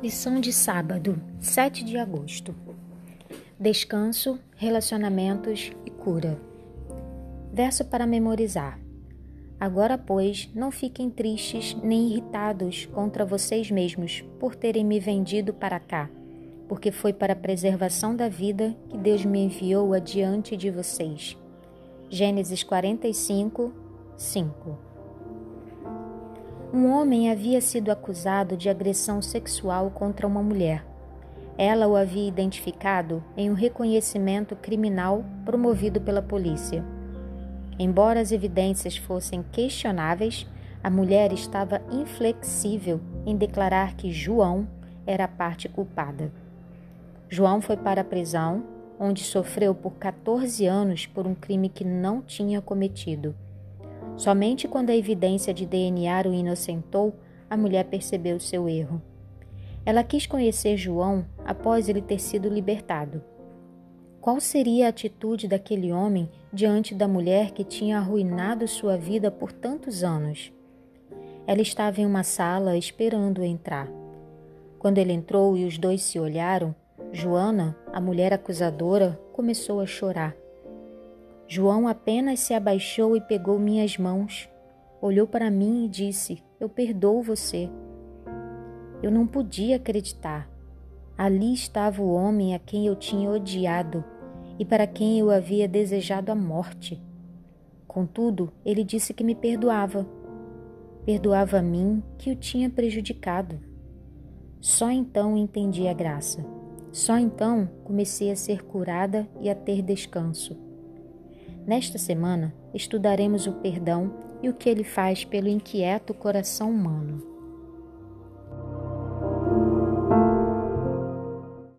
Lição de sábado, 7 de agosto. Descanso, relacionamentos e cura. Verso para memorizar. Agora, pois, não fiquem tristes nem irritados contra vocês mesmos por terem me vendido para cá, porque foi para a preservação da vida que Deus me enviou adiante de vocês. Gênesis 45, 5. Um homem havia sido acusado de agressão sexual contra uma mulher. Ela o havia identificado em um reconhecimento criminal promovido pela polícia. Embora as evidências fossem questionáveis, a mulher estava inflexível em declarar que João era a parte culpada. João foi para a prisão, onde sofreu por 14 anos por um crime que não tinha cometido. Somente quando a evidência de DNA o inocentou, a mulher percebeu seu erro. Ela quis conhecer João após ele ter sido libertado. Qual seria a atitude daquele homem diante da mulher que tinha arruinado sua vida por tantos anos? Ela estava em uma sala esperando entrar. Quando ele entrou e os dois se olharam, Joana, a mulher acusadora, começou a chorar. João apenas se abaixou e pegou minhas mãos, olhou para mim e disse: Eu perdoo você. Eu não podia acreditar. Ali estava o homem a quem eu tinha odiado e para quem eu havia desejado a morte. Contudo, ele disse que me perdoava. Perdoava a mim que o tinha prejudicado. Só então entendi a graça. Só então comecei a ser curada e a ter descanso. Nesta semana, estudaremos o perdão e o que ele faz pelo inquieto coração humano.